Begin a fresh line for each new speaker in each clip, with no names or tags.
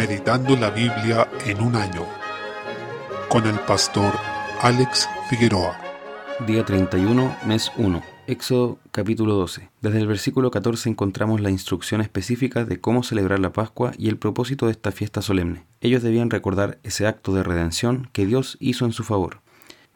Meditando la Biblia en un año con el pastor Alex Figueroa.
Día 31, mes 1. Éxodo capítulo 12. Desde el versículo 14 encontramos la instrucción específica de cómo celebrar la Pascua y el propósito de esta fiesta solemne. Ellos debían recordar ese acto de redención que Dios hizo en su favor.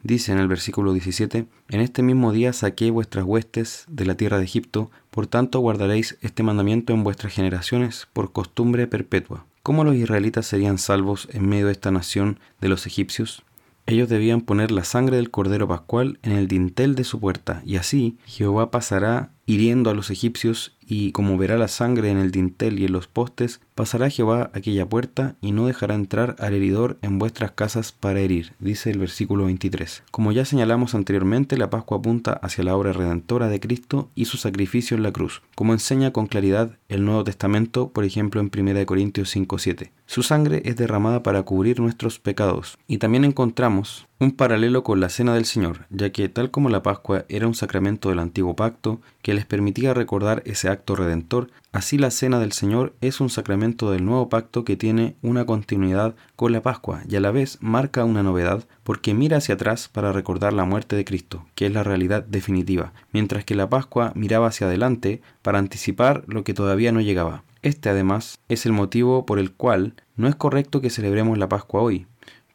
Dice en el versículo 17, En este mismo día saqué vuestras huestes de la tierra de Egipto, por tanto guardaréis este mandamiento en vuestras generaciones por costumbre perpetua. ¿Cómo los israelitas serían salvos en medio de esta nación de los egipcios? Ellos debían poner la sangre del cordero pascual en el dintel de su puerta, y así Jehová pasará hiriendo a los egipcios, y como verá la sangre en el dintel y en los postes, pasará Jehová aquella puerta y no dejará entrar al heridor en vuestras casas para herir, dice el versículo 23. Como ya señalamos anteriormente, la Pascua apunta hacia la obra redentora de Cristo y su sacrificio en la cruz, como enseña con claridad el Nuevo Testamento, por ejemplo en 1 Corintios 5.7. Su sangre es derramada para cubrir nuestros pecados. Y también encontramos un paralelo con la Cena del Señor, ya que tal como la Pascua era un sacramento del antiguo pacto que les permitía recordar ese acto redentor, así la Cena del Señor es un sacramento del nuevo pacto que tiene una continuidad con la Pascua y a la vez marca una novedad porque mira hacia atrás para recordar la muerte de Cristo, que es la realidad definitiva, mientras que la Pascua miraba hacia adelante para anticipar lo que todavía no llegaba. Este además es el motivo por el cual no es correcto que celebremos la Pascua hoy,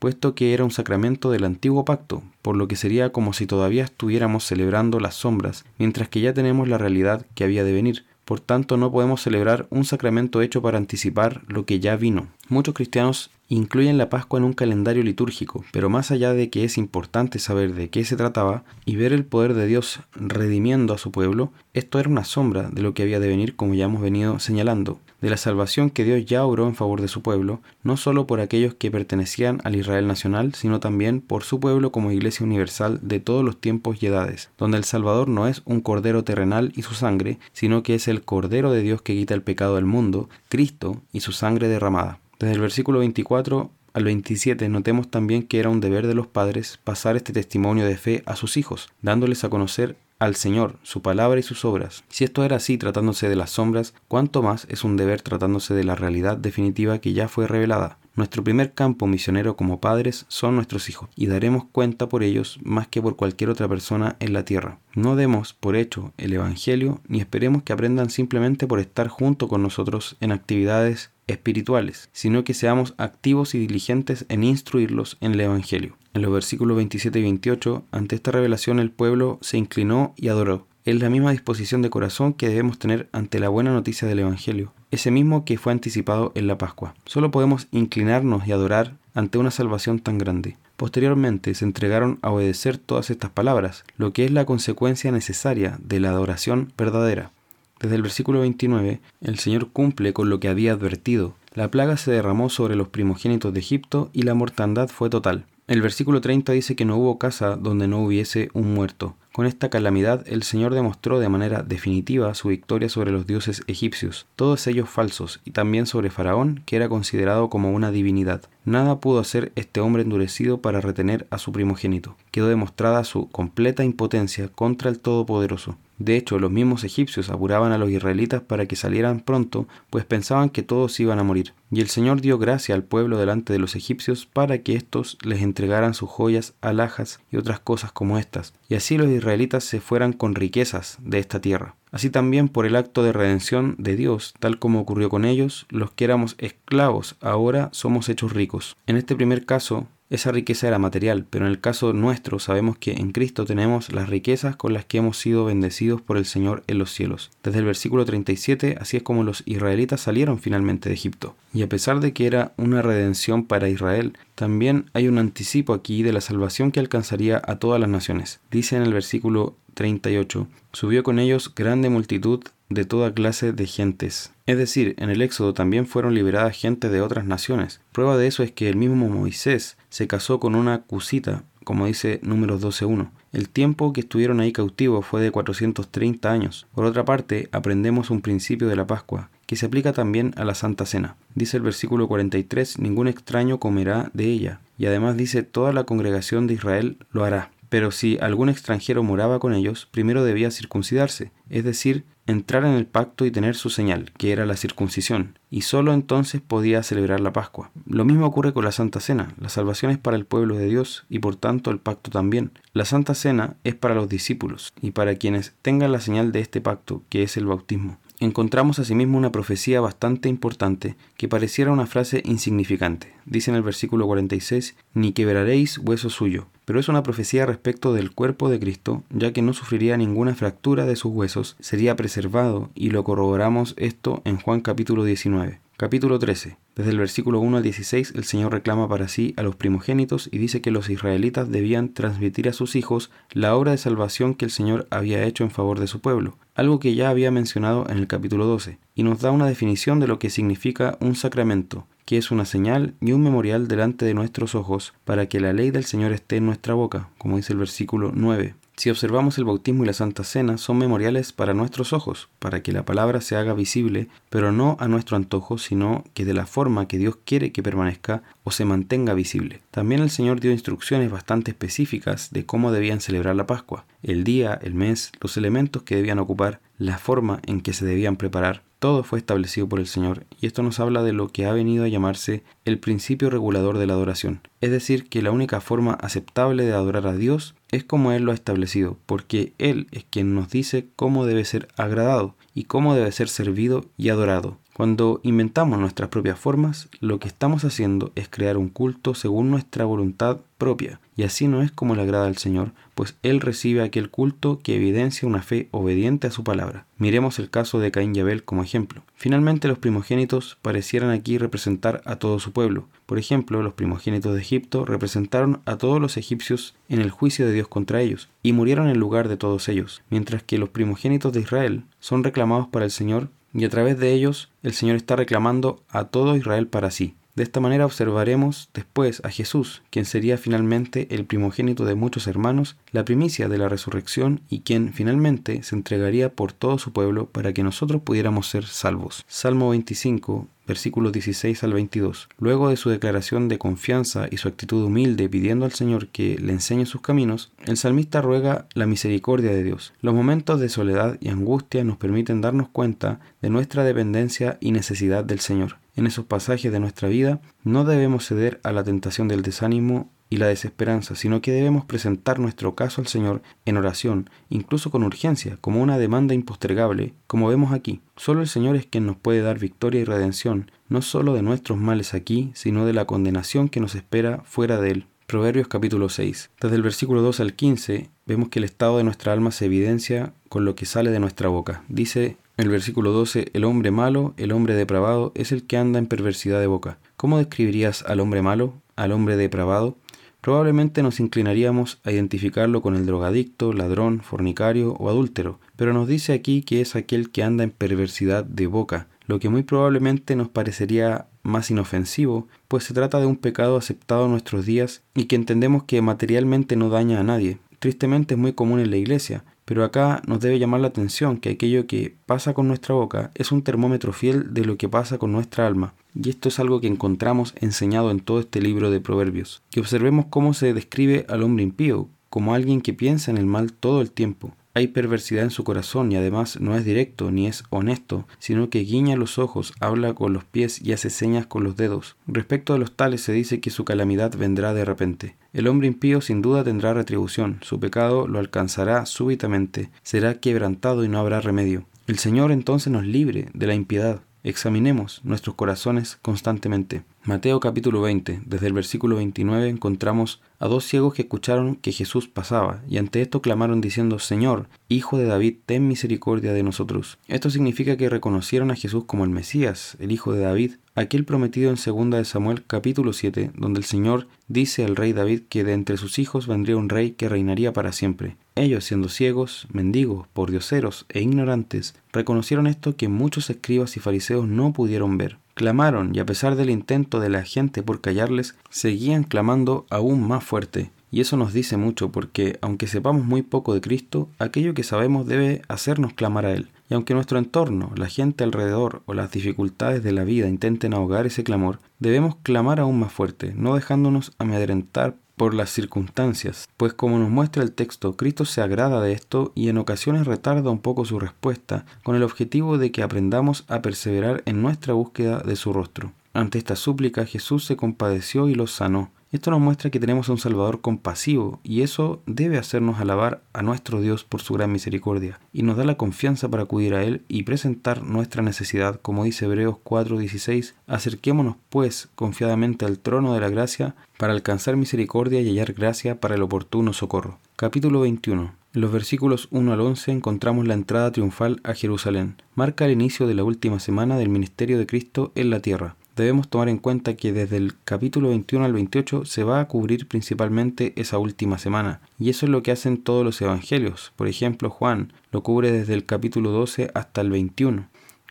puesto que era un sacramento del antiguo pacto, por lo que sería como si todavía estuviéramos celebrando las sombras, mientras que ya tenemos la realidad que había de venir. Por tanto, no podemos celebrar un sacramento hecho para anticipar lo que ya vino. Muchos cristianos incluyen la Pascua en un calendario litúrgico, pero más allá de que es importante saber de qué se trataba y ver el poder de Dios redimiendo a su pueblo, esto era una sombra de lo que había de venir como ya hemos venido señalando de la salvación que Dios ya obró en favor de su pueblo, no solo por aquellos que pertenecían al Israel nacional, sino también por su pueblo como iglesia universal de todos los tiempos y edades, donde el Salvador no es un cordero terrenal y su sangre, sino que es el cordero de Dios que quita el pecado del mundo, Cristo y su sangre derramada. Desde el versículo 24 al 27 notemos también que era un deber de los padres pasar este testimonio de fe a sus hijos, dándoles a conocer al Señor, su palabra y sus obras. Si esto era así tratándose de las sombras, cuánto más es un deber tratándose de la realidad definitiva que ya fue revelada. Nuestro primer campo misionero como padres son nuestros hijos, y daremos cuenta por ellos más que por cualquier otra persona en la tierra. No demos por hecho el Evangelio, ni esperemos que aprendan simplemente por estar junto con nosotros en actividades espirituales, sino que seamos activos y diligentes en instruirlos en el Evangelio. En los versículos 27 y 28, ante esta revelación el pueblo se inclinó y adoró. Es la misma disposición de corazón que debemos tener ante la buena noticia del Evangelio, ese mismo que fue anticipado en la Pascua. Solo podemos inclinarnos y adorar ante una salvación tan grande. Posteriormente se entregaron a obedecer todas estas palabras, lo que es la consecuencia necesaria de la adoración verdadera. Desde el versículo 29, el Señor cumple con lo que había advertido. La plaga se derramó sobre los primogénitos de Egipto y la mortandad fue total. El versículo 30 dice que no hubo casa donde no hubiese un muerto. Con esta calamidad el Señor demostró de manera definitiva su victoria sobre los dioses egipcios, todos ellos falsos, y también sobre Faraón, que era considerado como una divinidad. Nada pudo hacer este hombre endurecido para retener a su primogénito. Quedó demostrada su completa impotencia contra el Todopoderoso. De hecho, los mismos egipcios apuraban a los israelitas para que salieran pronto, pues pensaban que todos iban a morir. Y el Señor dio gracia al pueblo delante de los egipcios para que éstos les entregaran sus joyas, alhajas y otras cosas como estas, y así los israelitas se fueran con riquezas de esta tierra. Así también por el acto de redención de Dios, tal como ocurrió con ellos, los que éramos esclavos ahora somos hechos ricos. En este primer caso, esa riqueza era material, pero en el caso nuestro sabemos que en Cristo tenemos las riquezas con las que hemos sido bendecidos por el Señor en los cielos. Desde el versículo 37, así es como los israelitas salieron finalmente de Egipto. Y a pesar de que era una redención para Israel, también hay un anticipo aquí de la salvación que alcanzaría a todas las naciones. Dice en el versículo 38, subió con ellos grande multitud de toda clase de gentes. Es decir, en el Éxodo también fueron liberadas gente de otras naciones. Prueba de eso es que el mismo Moisés se casó con una cusita, como dice números 12.1. El tiempo que estuvieron ahí cautivos fue de 430 años. Por otra parte, aprendemos un principio de la Pascua, que se aplica también a la Santa Cena. Dice el versículo 43, ningún extraño comerá de ella. Y además dice, toda la congregación de Israel lo hará. Pero si algún extranjero moraba con ellos, primero debía circuncidarse, es decir, entrar en el pacto y tener su señal, que era la circuncisión, y sólo entonces podía celebrar la Pascua. Lo mismo ocurre con la Santa Cena. La salvación es para el pueblo de Dios y por tanto el pacto también. La Santa Cena es para los discípulos y para quienes tengan la señal de este pacto, que es el bautismo encontramos asimismo una profecía bastante importante que pareciera una frase insignificante. Dice en el versículo 46, ni quebraréis hueso suyo. Pero es una profecía respecto del cuerpo de Cristo, ya que no sufriría ninguna fractura de sus huesos, sería preservado, y lo corroboramos esto en Juan capítulo 19. Capítulo 13. Desde el versículo 1 al 16 el Señor reclama para sí a los primogénitos y dice que los israelitas debían transmitir a sus hijos la obra de salvación que el Señor había hecho en favor de su pueblo, algo que ya había mencionado en el capítulo 12, y nos da una definición de lo que significa un sacramento, que es una señal y un memorial delante de nuestros ojos para que la ley del Señor esté en nuestra boca, como dice el versículo 9. Si observamos el bautismo y la Santa Cena, son memoriales para nuestros ojos, para que la palabra se haga visible, pero no a nuestro antojo, sino que de la forma que Dios quiere que permanezca o se mantenga visible. También el Señor dio instrucciones bastante específicas de cómo debían celebrar la Pascua, el día, el mes, los elementos que debían ocupar, la forma en que se debían preparar, todo fue establecido por el Señor, y esto nos habla de lo que ha venido a llamarse el principio regulador de la adoración, es decir, que la única forma aceptable de adorar a Dios es como Él lo ha establecido, porque Él es quien nos dice cómo debe ser agradado y cómo debe ser servido y adorado. Cuando inventamos nuestras propias formas, lo que estamos haciendo es crear un culto según nuestra voluntad propia, y así no es como le agrada al Señor, pues Él recibe aquel culto que evidencia una fe obediente a su palabra. Miremos el caso de Caín y Abel como ejemplo. Finalmente los primogénitos parecieran aquí representar a todo su pueblo. Por ejemplo, los primogénitos de Egipto representaron a todos los egipcios en el juicio de Dios contra ellos, y murieron en lugar de todos ellos, mientras que los primogénitos de Israel son reclamados para el Señor y a través de ellos el Señor está reclamando a todo Israel para sí. De esta manera observaremos después a Jesús, quien sería finalmente el primogénito de muchos hermanos, la primicia de la resurrección y quien finalmente se entregaría por todo su pueblo para que nosotros pudiéramos ser salvos. Salmo 25, versículos 16 al 22. Luego de su declaración de confianza y su actitud humilde pidiendo al Señor que le enseñe sus caminos, el salmista ruega la misericordia de Dios. Los momentos de soledad y angustia nos permiten darnos cuenta de nuestra dependencia y necesidad del Señor en esos pasajes de nuestra vida, no debemos ceder a la tentación del desánimo y la desesperanza, sino que debemos presentar nuestro caso al Señor en oración, incluso con urgencia, como una demanda impostergable, como vemos aquí. Solo el Señor es quien nos puede dar victoria y redención, no solo de nuestros males aquí, sino de la condenación que nos espera fuera de Él. Proverbios capítulo 6. Desde el versículo 2 al 15 vemos que el estado de nuestra alma se evidencia con lo que sale de nuestra boca. Dice el versículo 12, el hombre malo, el hombre depravado, es el que anda en perversidad de boca. ¿Cómo describirías al hombre malo, al hombre depravado? Probablemente nos inclinaríamos a identificarlo con el drogadicto, ladrón, fornicario o adúltero, pero nos dice aquí que es aquel que anda en perversidad de boca, lo que muy probablemente nos parecería más inofensivo, pues se trata de un pecado aceptado en nuestros días y que entendemos que materialmente no daña a nadie. Tristemente es muy común en la iglesia, pero acá nos debe llamar la atención que aquello que pasa con nuestra boca es un termómetro fiel de lo que pasa con nuestra alma. Y esto es algo que encontramos enseñado en todo este libro de Proverbios. Que observemos cómo se describe al hombre impío, como alguien que piensa en el mal todo el tiempo, hay perversidad en su corazón y además no es directo ni es honesto, sino que guiña los ojos, habla con los pies y hace señas con los dedos. Respecto a los tales se dice que su calamidad vendrá de repente. El hombre impío sin duda tendrá retribución, su pecado lo alcanzará súbitamente, será quebrantado y no habrá remedio. El Señor entonces nos libre de la impiedad. Examinemos nuestros corazones constantemente. Mateo capítulo 20, desde el versículo 29 encontramos a dos ciegos que escucharon que Jesús pasaba, y ante esto clamaron diciendo, Señor, Hijo de David, ten misericordia de nosotros. Esto significa que reconocieron a Jesús como el Mesías, el Hijo de David, aquel prometido en 2 de Samuel capítulo 7, donde el Señor dice al rey David que de entre sus hijos vendría un rey que reinaría para siempre. Ellos, siendo ciegos, mendigos, pordioseros e ignorantes, reconocieron esto que muchos escribas y fariseos no pudieron ver. Clamaron, y a pesar del intento de la gente por callarles, seguían clamando aún más fuerte. Y eso nos dice mucho porque, aunque sepamos muy poco de Cristo, aquello que sabemos debe hacernos clamar a Él. Y aunque nuestro entorno, la gente alrededor o las dificultades de la vida intenten ahogar ese clamor, debemos clamar aún más fuerte, no dejándonos amedrentar por las circunstancias, pues como nos muestra el texto, Cristo se agrada de esto y en ocasiones retarda un poco su respuesta con el objetivo de que aprendamos a perseverar en nuestra búsqueda de su rostro. Ante esta súplica Jesús se compadeció y los sanó. Esto nos muestra que tenemos un Salvador compasivo y eso debe hacernos alabar a nuestro Dios por su gran misericordia y nos da la confianza para acudir a Él y presentar nuestra necesidad, como dice Hebreos 4:16, acerquémonos pues confiadamente al trono de la gracia para alcanzar misericordia y hallar gracia para el oportuno socorro. Capítulo 21. En los versículos 1 al 11 encontramos la entrada triunfal a Jerusalén. Marca el inicio de la última semana del ministerio de Cristo en la tierra debemos tomar en cuenta que desde el capítulo 21 al 28 se va a cubrir principalmente esa última semana, y eso es lo que hacen todos los evangelios. Por ejemplo, Juan lo cubre desde el capítulo 12 hasta el 21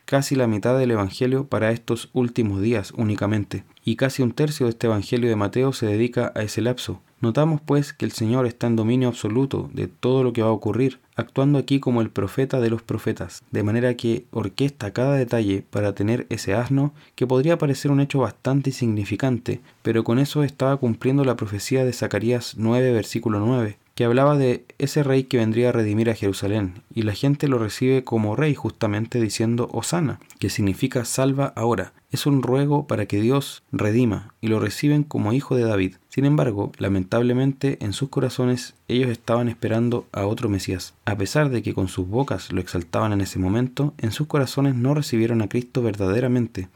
casi la mitad del Evangelio para estos últimos días únicamente, y casi un tercio de este Evangelio de Mateo se dedica a ese lapso. Notamos pues que el Señor está en dominio absoluto de todo lo que va a ocurrir, actuando aquí como el profeta de los profetas, de manera que orquesta cada detalle para tener ese asno que podría parecer un hecho bastante insignificante, pero con eso estaba cumpliendo la profecía de Zacarías 9 versículo 9, que hablaba de ese rey que vendría a redimir a Jerusalén, y la gente lo recibe como rey justamente diciendo Osana, que significa salva ahora. Es un ruego para que Dios redima, y lo reciben como hijo de David. Sin embargo, lamentablemente en sus corazones ellos estaban esperando a otro Mesías. A pesar de que con sus bocas lo exaltaban en ese momento, en sus corazones no recibieron a Cristo verdaderamente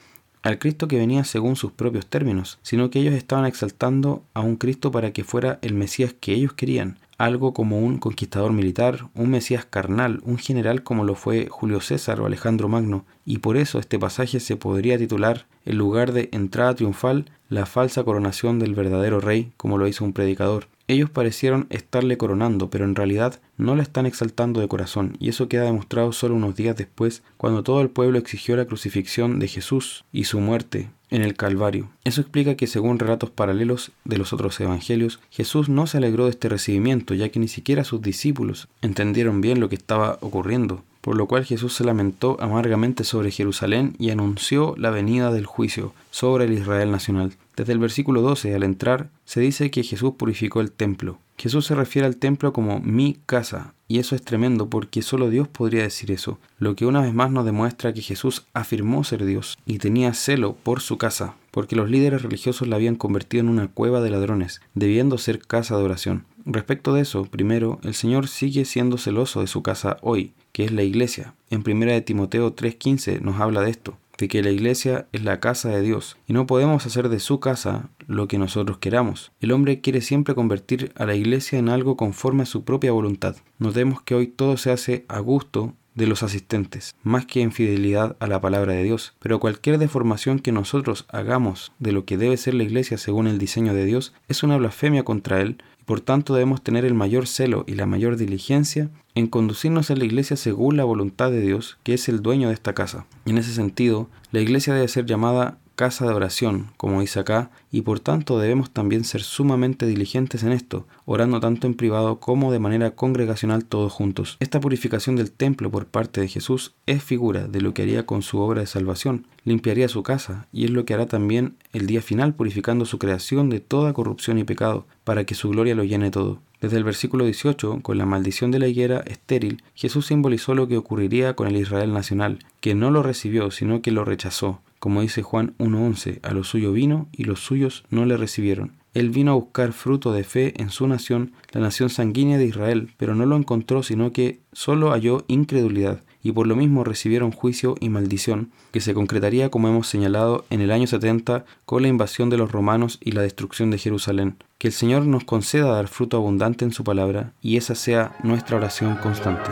al Cristo que venía según sus propios términos, sino que ellos estaban exaltando a un Cristo para que fuera el Mesías que ellos querían, algo como un conquistador militar, un Mesías carnal, un general como lo fue Julio César o Alejandro Magno, y por eso este pasaje se podría titular, en lugar de entrada triunfal, la falsa coronación del verdadero rey, como lo hizo un predicador. Ellos parecieron estarle coronando, pero en realidad no la están exaltando de corazón, y eso queda demostrado solo unos días después, cuando todo el pueblo exigió la crucifixión de Jesús y su muerte en el Calvario. Eso explica que según relatos paralelos de los otros evangelios, Jesús no se alegró de este recibimiento, ya que ni siquiera sus discípulos entendieron bien lo que estaba ocurriendo por lo cual Jesús se lamentó amargamente sobre Jerusalén y anunció la venida del juicio sobre el Israel nacional. Desde el versículo 12 al entrar se dice que Jesús purificó el templo. Jesús se refiere al templo como mi casa, y eso es tremendo porque solo Dios podría decir eso, lo que una vez más nos demuestra que Jesús afirmó ser Dios y tenía celo por su casa, porque los líderes religiosos la habían convertido en una cueva de ladrones, debiendo ser casa de oración. Respecto de eso, primero, el Señor sigue siendo celoso de su casa hoy, que es la iglesia. En 1 Timoteo 3:15 nos habla de esto, de que la iglesia es la casa de Dios y no podemos hacer de su casa lo que nosotros queramos. El hombre quiere siempre convertir a la iglesia en algo conforme a su propia voluntad. Notemos que hoy todo se hace a gusto de los asistentes, más que en fidelidad a la palabra de Dios. Pero cualquier deformación que nosotros hagamos de lo que debe ser la iglesia según el diseño de Dios es una blasfemia contra Él por tanto debemos tener el mayor celo y la mayor diligencia en conducirnos a la iglesia según la voluntad de Dios, que es el dueño de esta casa. Y en ese sentido, la iglesia debe ser llamada casa de oración, como dice acá, y por tanto debemos también ser sumamente diligentes en esto, orando tanto en privado como de manera congregacional todos juntos. Esta purificación del templo por parte de Jesús es figura de lo que haría con su obra de salvación, limpiaría su casa, y es lo que hará también el día final purificando su creación de toda corrupción y pecado, para que su gloria lo llene todo. Desde el versículo 18, con la maldición de la higuera estéril, Jesús simbolizó lo que ocurriría con el Israel nacional, que no lo recibió, sino que lo rechazó. Como dice Juan 1.11, a lo suyo vino y los suyos no le recibieron. Él vino a buscar fruto de fe en su nación, la nación sanguínea de Israel, pero no lo encontró, sino que solo halló incredulidad, y por lo mismo recibieron juicio y maldición, que se concretaría como hemos señalado en el año 70 con la invasión de los romanos y la destrucción de Jerusalén. Que el Señor nos conceda dar fruto abundante en su palabra, y esa sea nuestra oración constante.